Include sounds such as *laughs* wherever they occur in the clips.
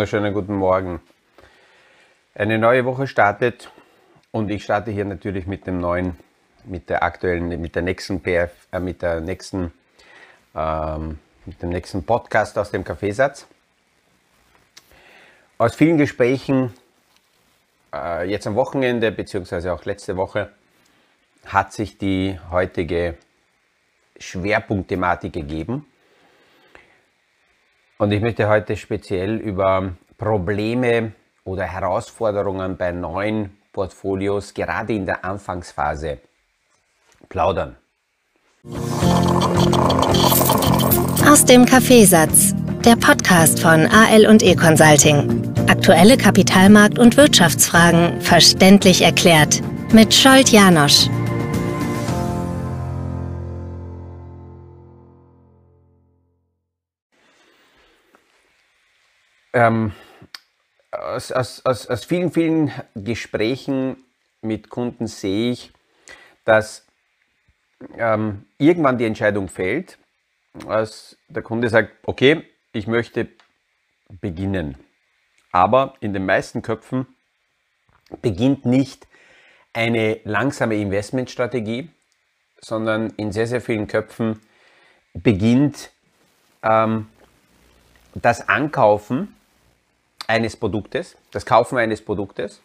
wunderschönen guten Morgen. Eine neue Woche startet und ich starte hier natürlich mit dem neuen, mit der aktuellen, mit der nächsten PF, äh, mit der nächsten, ähm, mit dem nächsten Podcast aus dem Kaffeesatz. Aus vielen Gesprächen äh, jetzt am Wochenende beziehungsweise auch letzte Woche hat sich die heutige Schwerpunktthematik gegeben. Und ich möchte heute speziell über Probleme oder Herausforderungen bei neuen Portfolios gerade in der Anfangsphase plaudern. Aus dem Kaffeesatz, der Podcast von AL und E Consulting. Aktuelle Kapitalmarkt- und Wirtschaftsfragen verständlich erklärt mit Scholt Janosch. Ähm, aus, aus, aus, aus vielen, vielen Gesprächen mit Kunden sehe ich, dass ähm, irgendwann die Entscheidung fällt, als der Kunde sagt, okay, ich möchte beginnen. Aber in den meisten Köpfen beginnt nicht eine langsame Investmentstrategie, sondern in sehr, sehr vielen Köpfen beginnt ähm, das Ankaufen eines Produktes, das Kaufen eines Produktes,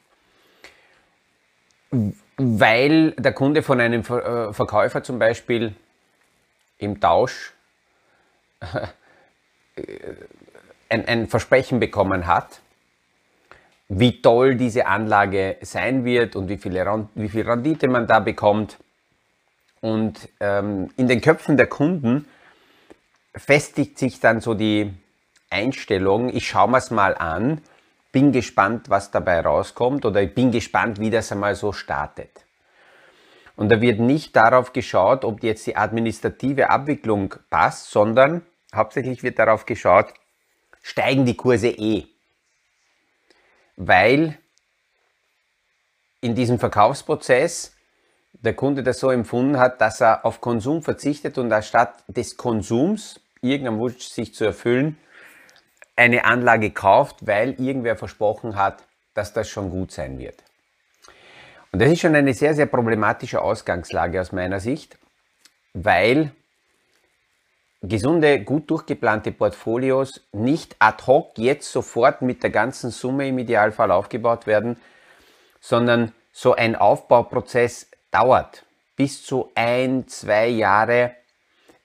weil der Kunde von einem äh, Verkäufer zum Beispiel im Tausch ein, ein Versprechen bekommen hat, wie toll diese Anlage sein wird und wie, viele, wie viel Rendite man da bekommt. Und ähm, in den Köpfen der Kunden festigt sich dann so die Einstellung, ich schaue mir es mal an, bin gespannt, was dabei rauskommt oder ich bin gespannt, wie das einmal so startet. Und da wird nicht darauf geschaut, ob jetzt die administrative Abwicklung passt, sondern hauptsächlich wird darauf geschaut, steigen die Kurse eh. Weil in diesem Verkaufsprozess der Kunde das so empfunden hat, dass er auf Konsum verzichtet und anstatt des Konsums, irgendeinem Wunsch sich zu erfüllen, eine Anlage kauft, weil irgendwer versprochen hat, dass das schon gut sein wird. Und das ist schon eine sehr, sehr problematische Ausgangslage aus meiner Sicht, weil gesunde, gut durchgeplante Portfolios nicht ad hoc jetzt sofort mit der ganzen Summe im Idealfall aufgebaut werden, sondern so ein Aufbauprozess dauert bis zu ein, zwei Jahre.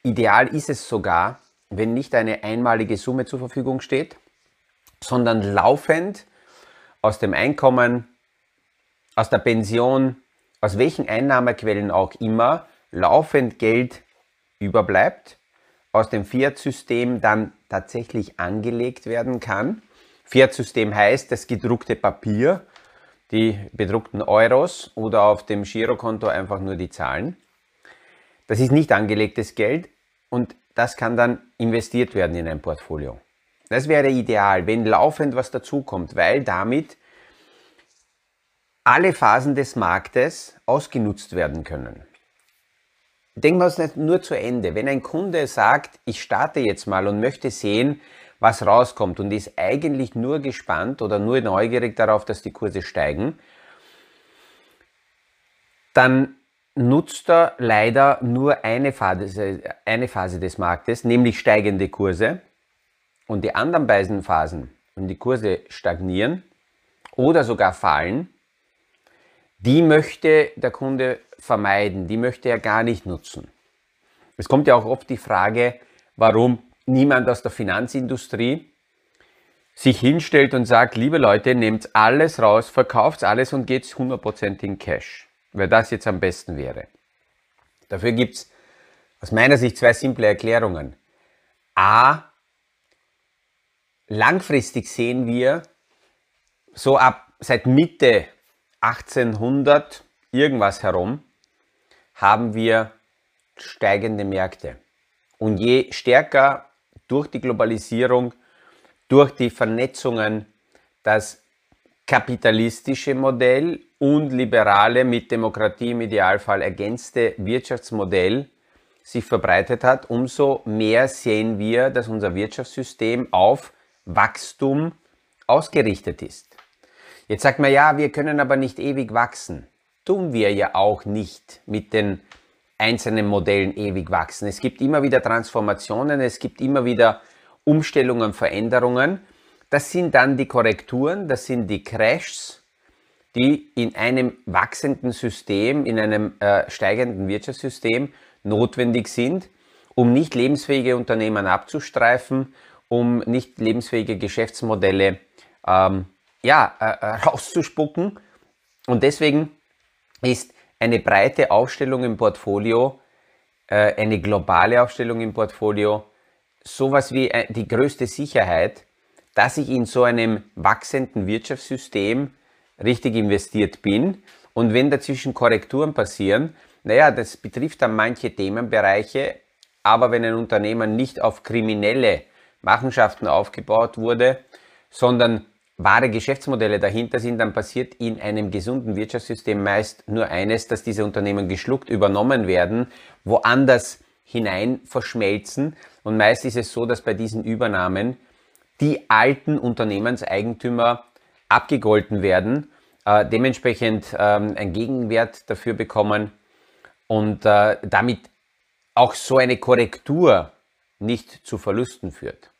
Ideal ist es sogar, wenn nicht eine einmalige Summe zur Verfügung steht, sondern laufend aus dem Einkommen, aus der Pension, aus welchen Einnahmequellen auch immer, laufend Geld überbleibt, aus dem Fiat-System dann tatsächlich angelegt werden kann. Fiat-System heißt das gedruckte Papier, die bedruckten Euros oder auf dem Girokonto einfach nur die Zahlen. Das ist nicht angelegtes Geld und das kann dann investiert werden in ein Portfolio. Das wäre ideal, wenn laufend was dazukommt, weil damit alle Phasen des Marktes ausgenutzt werden können. Denken wir uns nicht nur zu Ende. Wenn ein Kunde sagt, ich starte jetzt mal und möchte sehen, was rauskommt und ist eigentlich nur gespannt oder nur neugierig darauf, dass die Kurse steigen, dann nutzt er leider nur eine Phase, eine Phase des Marktes, nämlich steigende Kurse. Und die anderen beiden Phasen, wenn die Kurse stagnieren oder sogar fallen, die möchte der Kunde vermeiden, die möchte er gar nicht nutzen. Es kommt ja auch oft die Frage, warum niemand aus der Finanzindustrie sich hinstellt und sagt, liebe Leute, nehmt alles raus, verkauft alles und geht 100% in Cash weil das jetzt am besten wäre. Dafür gibt es aus meiner Sicht zwei simple Erklärungen. A, langfristig sehen wir, so ab seit Mitte 1800 irgendwas herum, haben wir steigende Märkte. Und je stärker durch die Globalisierung, durch die Vernetzungen das kapitalistische Modell und liberale, mit Demokratie im Idealfall ergänzte Wirtschaftsmodell sich verbreitet hat, umso mehr sehen wir, dass unser Wirtschaftssystem auf Wachstum, ausgerichtet ist. Jetzt sagt man ja, wir können aber nicht ewig wachsen. Tun wir ja auch nicht mit den einzelnen Modellen ewig wachsen. Es gibt immer wieder Transformationen, es gibt immer wieder Umstellungen, Veränderungen. Das sind dann die Korrekturen, das sind die Crashs, die in einem wachsenden System, in einem äh, steigenden Wirtschaftssystem notwendig sind, um nicht lebensfähige Unternehmen abzustreifen, um nicht lebensfähige Geschäftsmodelle ähm, ja, äh, äh rauszuspucken. Und deswegen ist eine breite Aufstellung im Portfolio, äh, eine globale Aufstellung im Portfolio, sowas wie äh, die größte Sicherheit, dass ich in so einem wachsenden Wirtschaftssystem richtig investiert bin. Und wenn dazwischen Korrekturen passieren, naja, das betrifft dann manche Themenbereiche, aber wenn ein Unternehmen nicht auf kriminelle Machenschaften aufgebaut wurde, sondern wahre Geschäftsmodelle dahinter sind, dann passiert in einem gesunden Wirtschaftssystem meist nur eines, dass diese Unternehmen geschluckt übernommen werden, woanders hinein verschmelzen. Und meist ist es so, dass bei diesen Übernahmen die alten Unternehmenseigentümer abgegolten werden, äh, dementsprechend ähm, einen Gegenwert dafür bekommen und äh, damit auch so eine Korrektur nicht zu Verlusten führt.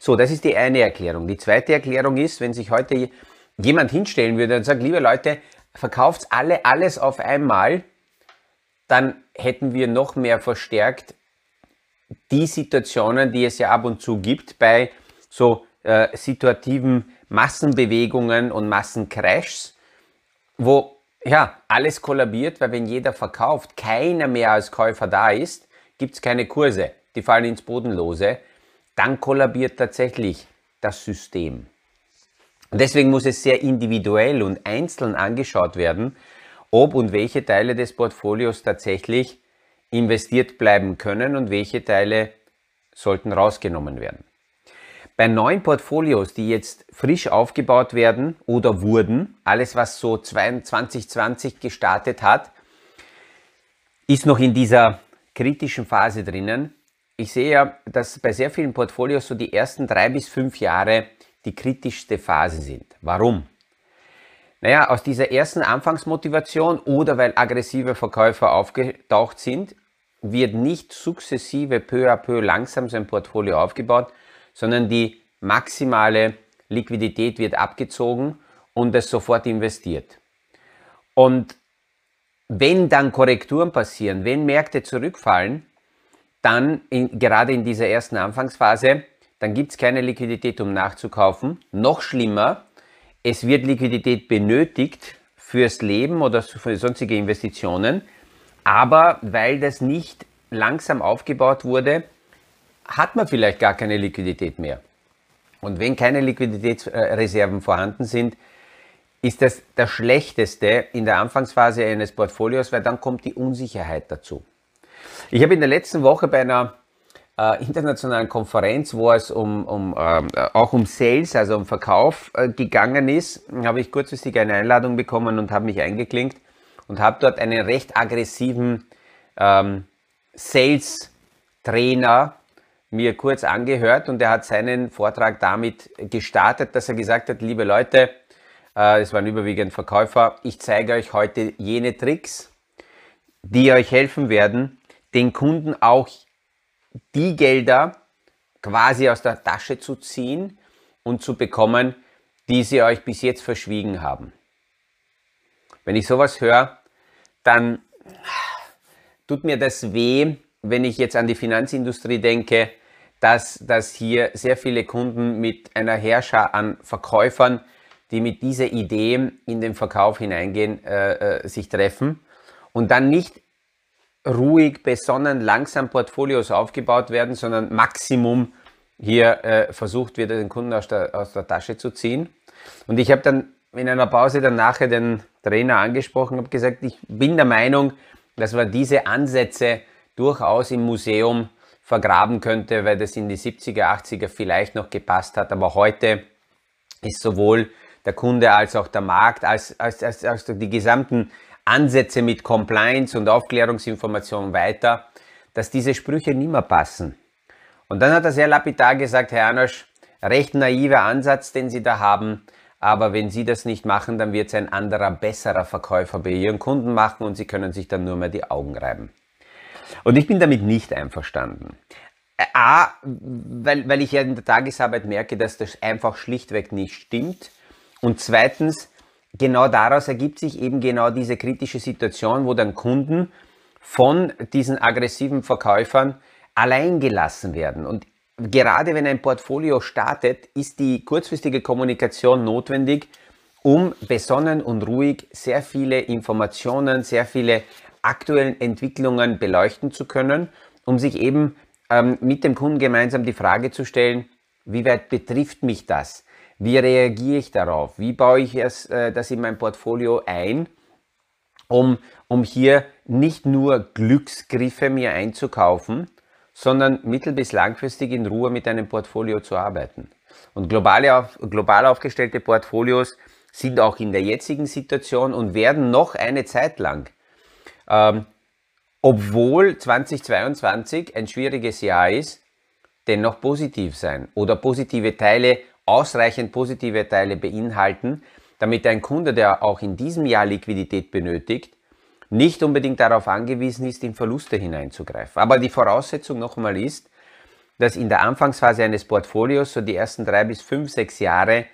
So, das ist die eine Erklärung. Die zweite Erklärung ist, wenn sich heute jemand hinstellen würde und sagt, liebe Leute, verkauft alle alles auf einmal, dann hätten wir noch mehr verstärkt die Situationen, die es ja ab und zu gibt bei so äh, situativen Massenbewegungen und Massencrashs, wo ja alles kollabiert, weil wenn jeder verkauft, keiner mehr als Käufer da ist, gibt es keine Kurse, die fallen ins Bodenlose dann kollabiert tatsächlich das System. Und deswegen muss es sehr individuell und einzeln angeschaut werden, ob und welche Teile des Portfolios tatsächlich investiert bleiben können und welche Teile sollten rausgenommen werden. Bei neuen Portfolios, die jetzt frisch aufgebaut werden oder wurden, alles was so 2020 gestartet hat, ist noch in dieser kritischen Phase drinnen ich sehe ja, dass bei sehr vielen Portfolios so die ersten drei bis fünf Jahre die kritischste Phase sind. Warum? Naja, aus dieser ersten Anfangsmotivation oder weil aggressive Verkäufer aufgetaucht sind, wird nicht sukzessive peu à peu langsam sein Portfolio aufgebaut, sondern die maximale Liquidität wird abgezogen und es sofort investiert. Und wenn dann Korrekturen passieren, wenn Märkte zurückfallen, dann in, gerade in dieser ersten Anfangsphase, dann gibt es keine Liquidität, um nachzukaufen. Noch schlimmer, es wird Liquidität benötigt fürs Leben oder für sonstige Investitionen, aber weil das nicht langsam aufgebaut wurde, hat man vielleicht gar keine Liquidität mehr. Und wenn keine Liquiditätsreserven vorhanden sind, ist das das Schlechteste in der Anfangsphase eines Portfolios, weil dann kommt die Unsicherheit dazu. Ich habe in der letzten Woche bei einer äh, internationalen Konferenz, wo es um, um äh, auch um Sales, also um Verkauf äh, gegangen ist, habe ich kurzfristig eine Einladung bekommen und habe mich eingeklinkt und habe dort einen recht aggressiven ähm, Sales-Trainer mir kurz angehört und er hat seinen Vortrag damit gestartet, dass er gesagt hat, liebe Leute, äh, es waren überwiegend Verkäufer, ich zeige euch heute jene Tricks, die euch helfen werden, den Kunden auch die Gelder quasi aus der Tasche zu ziehen und zu bekommen, die sie euch bis jetzt verschwiegen haben. Wenn ich sowas höre, dann tut mir das weh, wenn ich jetzt an die Finanzindustrie denke, dass, dass hier sehr viele Kunden mit einer Herrscher an Verkäufern, die mit dieser Idee in den Verkauf hineingehen, äh, äh, sich treffen und dann nicht ruhig, besonnen, langsam Portfolios aufgebaut werden, sondern Maximum hier äh, versucht wird, den Kunden aus der, aus der Tasche zu ziehen. Und ich habe dann in einer Pause dann nachher den Trainer angesprochen, habe gesagt, ich bin der Meinung, dass man diese Ansätze durchaus im Museum vergraben könnte, weil das in die 70er, 80er vielleicht noch gepasst hat. Aber heute ist sowohl der Kunde als auch der Markt, als, als, als, als die gesamten Ansätze mit Compliance und Aufklärungsinformation weiter, dass diese Sprüche nicht mehr passen. Und dann hat er sehr lapidar gesagt, Herr Anosch, recht naiver Ansatz, den Sie da haben. Aber wenn Sie das nicht machen, dann wird es ein anderer, besserer Verkäufer bei Ihren Kunden machen und Sie können sich dann nur mehr die Augen reiben. Und ich bin damit nicht einverstanden. A, weil, weil ich ja in der Tagesarbeit merke, dass das einfach schlichtweg nicht stimmt. Und zweitens, genau daraus ergibt sich eben genau diese kritische Situation, wo dann Kunden von diesen aggressiven Verkäufern allein gelassen werden. Und gerade wenn ein Portfolio startet, ist die kurzfristige Kommunikation notwendig, um besonnen und ruhig sehr viele Informationen, sehr viele aktuellen Entwicklungen beleuchten zu können, um sich eben ähm, mit dem Kunden gemeinsam die Frage zu stellen, wie weit betrifft mich das? Wie reagiere ich darauf? Wie baue ich es, äh, das in mein Portfolio ein, um, um hier nicht nur Glücksgriffe mir einzukaufen, sondern mittel- bis langfristig in Ruhe mit einem Portfolio zu arbeiten. Und globale, global aufgestellte Portfolios sind auch in der jetzigen Situation und werden noch eine Zeit lang, ähm, obwohl 2022 ein schwieriges Jahr ist, dennoch positiv sein oder positive Teile, ausreichend positive Teile beinhalten, damit ein Kunde, der auch in diesem Jahr Liquidität benötigt, nicht unbedingt darauf angewiesen ist, in Verluste hineinzugreifen. Aber die Voraussetzung nochmal ist, dass in der Anfangsphase eines Portfolios so die ersten drei bis fünf, sechs Jahre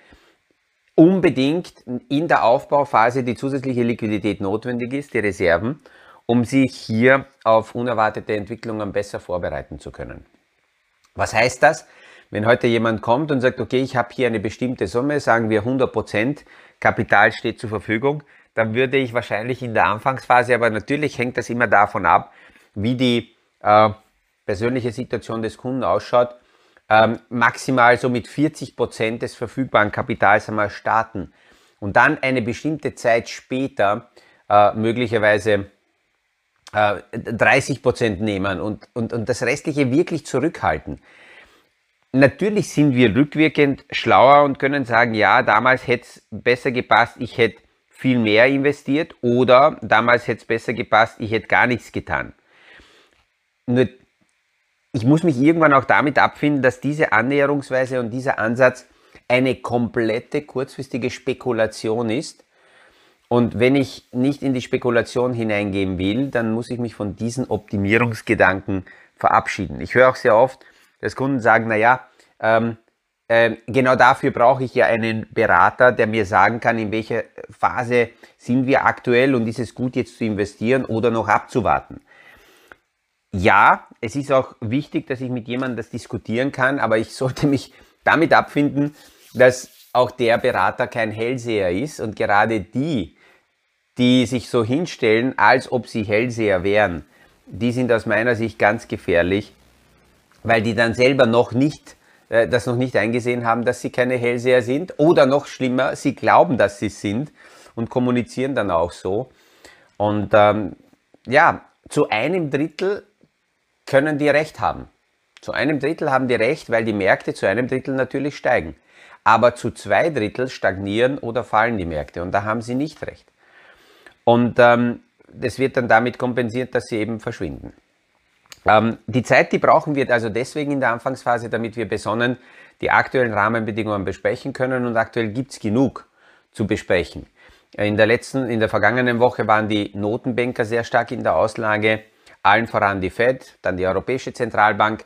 unbedingt in der Aufbauphase die zusätzliche Liquidität notwendig ist, die Reserven, um sich hier auf unerwartete Entwicklungen besser vorbereiten zu können. Was heißt das? Wenn heute jemand kommt und sagt, okay, ich habe hier eine bestimmte Summe, sagen wir 100% Kapital steht zur Verfügung, dann würde ich wahrscheinlich in der Anfangsphase, aber natürlich hängt das immer davon ab, wie die äh, persönliche Situation des Kunden ausschaut, ähm, maximal so mit 40 Prozent des verfügbaren Kapitals einmal starten und dann eine bestimmte Zeit später äh, möglicherweise 30 Prozent nehmen und, und, und das restliche wirklich zurückhalten. Natürlich sind wir rückwirkend schlauer und können sagen, ja, damals hätte es besser gepasst, ich hätte viel mehr investiert oder damals hätte es besser gepasst, ich hätte gar nichts getan. Nur ich muss mich irgendwann auch damit abfinden, dass diese Annäherungsweise und dieser Ansatz eine komplette kurzfristige Spekulation ist. Und wenn ich nicht in die Spekulation hineingehen will, dann muss ich mich von diesen Optimierungsgedanken verabschieden. Ich höre auch sehr oft, dass Kunden sagen, naja, ähm, ähm, genau dafür brauche ich ja einen Berater, der mir sagen kann, in welcher Phase sind wir aktuell und ist es gut jetzt zu investieren oder noch abzuwarten. Ja, es ist auch wichtig, dass ich mit jemandem das diskutieren kann, aber ich sollte mich damit abfinden, dass auch der Berater kein Hellseher ist und gerade die, die sich so hinstellen, als ob sie Hellseher wären, die sind aus meiner Sicht ganz gefährlich, weil die dann selber noch nicht äh, das noch nicht eingesehen haben, dass sie keine Hellseher sind. Oder noch schlimmer, sie glauben, dass sie sind und kommunizieren dann auch so. Und ähm, ja, zu einem Drittel können die Recht haben. Zu einem Drittel haben die Recht, weil die Märkte zu einem Drittel natürlich steigen. Aber zu zwei Drittel stagnieren oder fallen die Märkte und da haben sie nicht recht. Und ähm, das wird dann damit kompensiert, dass sie eben verschwinden. Ähm, die Zeit, die brauchen wir also deswegen in der Anfangsphase, damit wir besonnen die aktuellen Rahmenbedingungen besprechen können und aktuell gibt es genug zu besprechen. In der letzten, in der vergangenen Woche waren die Notenbanker sehr stark in der Auslage, allen voran die Fed, dann die Europäische Zentralbank.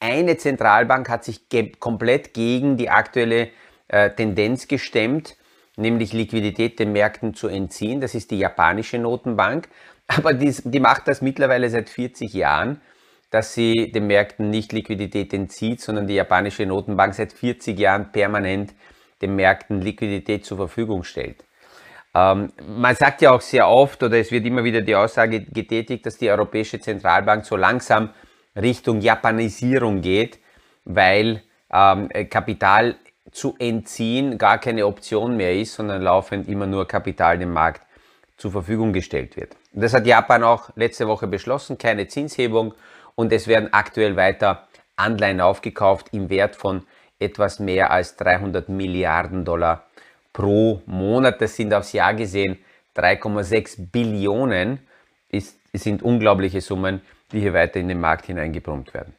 Eine Zentralbank hat sich ge komplett gegen die aktuelle äh, Tendenz gestemmt, nämlich Liquidität den Märkten zu entziehen. Das ist die japanische Notenbank. Aber die, die macht das mittlerweile seit 40 Jahren dass sie den Märkten nicht Liquidität entzieht, sondern die japanische Notenbank seit 40 Jahren permanent den Märkten Liquidität zur Verfügung stellt. Ähm, man sagt ja auch sehr oft, oder es wird immer wieder die Aussage getätigt, dass die Europäische Zentralbank so langsam Richtung Japanisierung geht, weil ähm, Kapital zu entziehen gar keine Option mehr ist, sondern laufend immer nur Kapital dem Markt zur Verfügung gestellt wird. Das hat Japan auch letzte Woche beschlossen, keine Zinshebung und es werden aktuell weiter Anleihen aufgekauft im Wert von etwas mehr als 300 Milliarden Dollar pro Monat. Das sind aufs Jahr gesehen 3,6 Billionen. Es sind unglaubliche Summen, die hier weiter in den Markt hineingebrummt werden.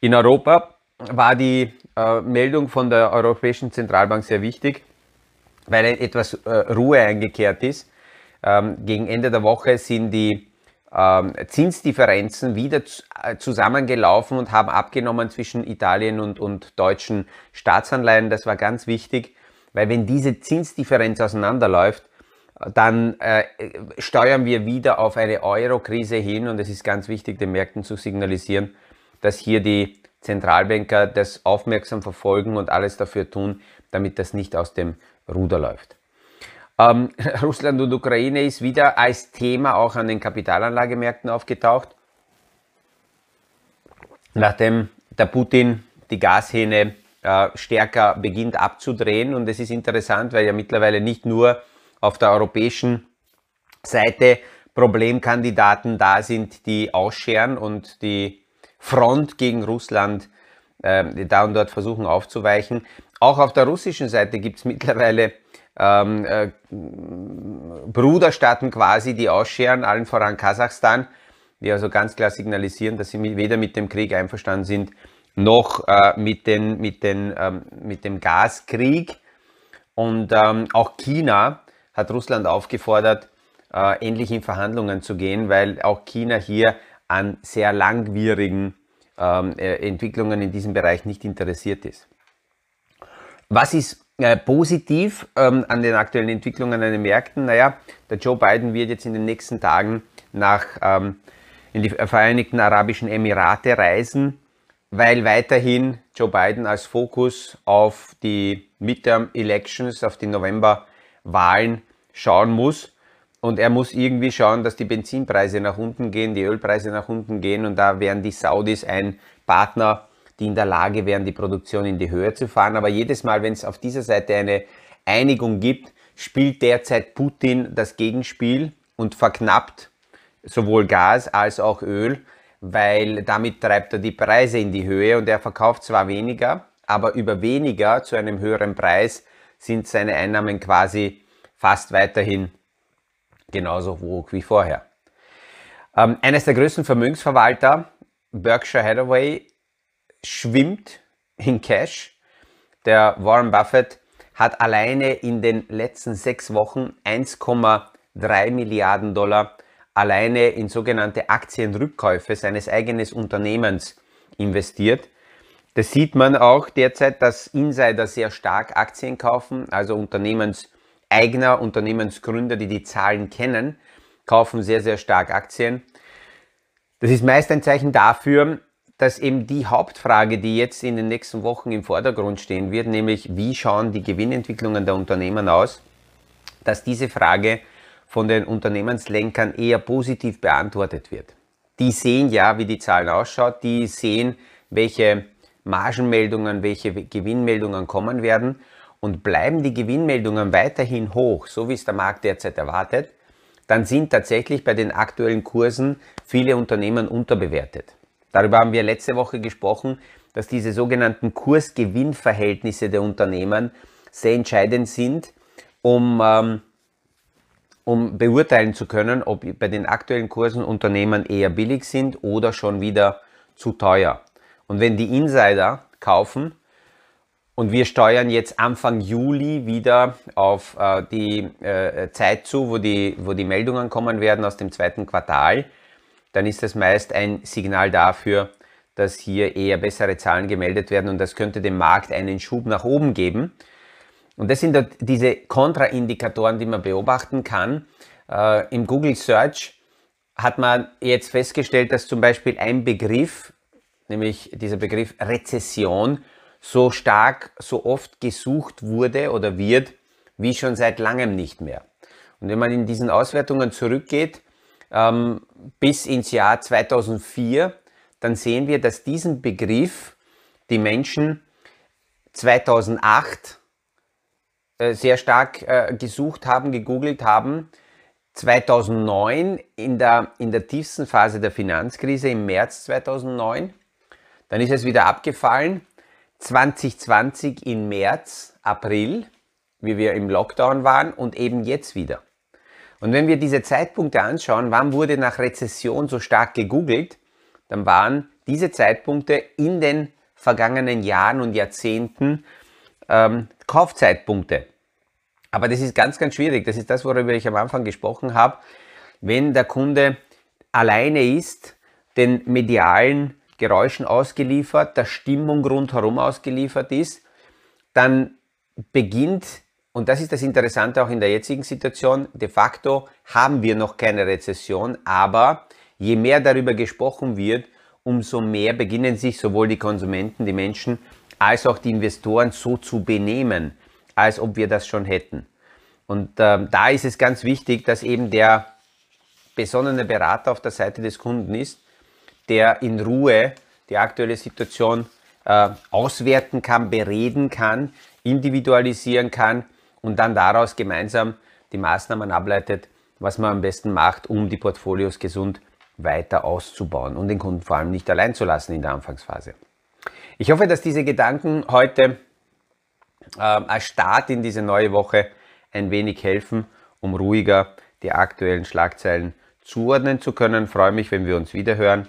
In Europa war die äh, Meldung von der Europäischen Zentralbank sehr wichtig, weil etwas äh, Ruhe eingekehrt ist. Ähm, gegen Ende der Woche sind die ähm, Zinsdifferenzen wieder äh, zusammengelaufen und haben abgenommen zwischen Italien und, und deutschen Staatsanleihen. Das war ganz wichtig, weil wenn diese Zinsdifferenz auseinanderläuft, dann äh, steuern wir wieder auf eine Euro-Krise hin und es ist ganz wichtig, den Märkten zu signalisieren, dass hier die Zentralbanker das aufmerksam verfolgen und alles dafür tun, damit das nicht aus dem Ruder läuft. Ähm, *laughs* Russland und Ukraine ist wieder als Thema auch an den Kapitalanlagemärkten aufgetaucht. Nachdem der Putin die Gashähne äh, stärker beginnt abzudrehen und es ist interessant, weil ja mittlerweile nicht nur auf der europäischen Seite Problemkandidaten da sind, die ausscheren und die Front gegen Russland äh, da und dort versuchen aufzuweichen. Auch auf der russischen Seite gibt es mittlerweile ähm, äh, Bruderstaaten quasi, die ausscheren, allen voran Kasachstan, die also ganz klar signalisieren, dass sie weder mit dem Krieg einverstanden sind, noch äh, mit, den, mit, den, ähm, mit dem Gaskrieg. Und ähm, auch China hat Russland aufgefordert, äh, endlich in Verhandlungen zu gehen, weil auch China hier an sehr langwierigen ähm, äh, Entwicklungen in diesem Bereich nicht interessiert ist. Was ist äh, positiv ähm, an den aktuellen Entwicklungen an den Märkten? Naja, der Joe Biden wird jetzt in den nächsten Tagen nach ähm, in die Vereinigten Arabischen Emirate reisen, weil weiterhin Joe Biden als Fokus auf die Midterm Elections, auf die Novemberwahlen schauen muss. Und er muss irgendwie schauen, dass die Benzinpreise nach unten gehen, die Ölpreise nach unten gehen. Und da wären die Saudis ein Partner, die in der Lage wären, die Produktion in die Höhe zu fahren. Aber jedes Mal, wenn es auf dieser Seite eine Einigung gibt, spielt derzeit Putin das Gegenspiel und verknappt sowohl Gas als auch Öl, weil damit treibt er die Preise in die Höhe und er verkauft zwar weniger, aber über weniger zu einem höheren Preis sind seine Einnahmen quasi fast weiterhin genauso hoch wie vorher. Ähm, eines der größten Vermögensverwalter, Berkshire Hathaway, schwimmt in Cash. Der Warren Buffett hat alleine in den letzten sechs Wochen 1,3 Milliarden Dollar alleine in sogenannte Aktienrückkäufe seines eigenen Unternehmens investiert. Das sieht man auch derzeit, dass Insider sehr stark Aktien kaufen, also Unternehmens eigener Unternehmensgründer, die die Zahlen kennen, kaufen sehr, sehr stark Aktien. Das ist meist ein Zeichen dafür, dass eben die Hauptfrage, die jetzt in den nächsten Wochen im Vordergrund stehen wird, nämlich wie schauen die Gewinnentwicklungen der Unternehmen aus, dass diese Frage von den Unternehmenslenkern eher positiv beantwortet wird. Die sehen ja, wie die Zahlen ausschaut, die sehen, welche Margenmeldungen, welche Gewinnmeldungen kommen werden und bleiben die Gewinnmeldungen weiterhin hoch, so wie es der Markt derzeit erwartet, dann sind tatsächlich bei den aktuellen Kursen viele Unternehmen unterbewertet. Darüber haben wir letzte Woche gesprochen, dass diese sogenannten Kursgewinnverhältnisse der Unternehmen sehr entscheidend sind, um, ähm, um beurteilen zu können, ob bei den aktuellen Kursen Unternehmen eher billig sind oder schon wieder zu teuer. Und wenn die Insider kaufen, und wir steuern jetzt Anfang Juli wieder auf äh, die äh, Zeit zu, wo die, wo die Meldungen kommen werden aus dem zweiten Quartal. Dann ist das meist ein Signal dafür, dass hier eher bessere Zahlen gemeldet werden und das könnte dem Markt einen Schub nach oben geben. Und das sind diese Kontraindikatoren, die man beobachten kann. Äh, Im Google Search hat man jetzt festgestellt, dass zum Beispiel ein Begriff, nämlich dieser Begriff Rezession, so stark, so oft gesucht wurde oder wird, wie schon seit langem nicht mehr. Und wenn man in diesen Auswertungen zurückgeht, ähm, bis ins Jahr 2004, dann sehen wir, dass diesen Begriff die Menschen 2008 äh, sehr stark äh, gesucht haben, gegoogelt haben. 2009 in der, in der tiefsten Phase der Finanzkrise im März 2009. Dann ist es wieder abgefallen 2020 im März, April, wie wir im Lockdown waren und eben jetzt wieder. Und wenn wir diese Zeitpunkte anschauen, wann wurde nach Rezession so stark gegoogelt, dann waren diese Zeitpunkte in den vergangenen Jahren und Jahrzehnten ähm, Kaufzeitpunkte. Aber das ist ganz, ganz schwierig. Das ist das, worüber ich am Anfang gesprochen habe. Wenn der Kunde alleine ist, den medialen Geräuschen ausgeliefert, der Stimmung rundherum ausgeliefert ist, dann beginnt, und das ist das Interessante auch in der jetzigen Situation, de facto haben wir noch keine Rezession, aber je mehr darüber gesprochen wird, umso mehr beginnen sich sowohl die Konsumenten, die Menschen, als auch die Investoren so zu benehmen, als ob wir das schon hätten. Und äh, da ist es ganz wichtig, dass eben der besonnene Berater auf der Seite des Kunden ist, der in Ruhe die aktuelle Situation äh, auswerten kann, bereden kann, individualisieren kann und dann daraus gemeinsam die Maßnahmen ableitet, was man am besten macht, um die Portfolios gesund weiter auszubauen und den Kunden vor allem nicht allein zu lassen in der Anfangsphase. Ich hoffe, dass diese Gedanken heute äh, als Start in diese neue Woche ein wenig helfen, um ruhiger die aktuellen Schlagzeilen zuordnen zu können. Ich freue mich, wenn wir uns wieder hören.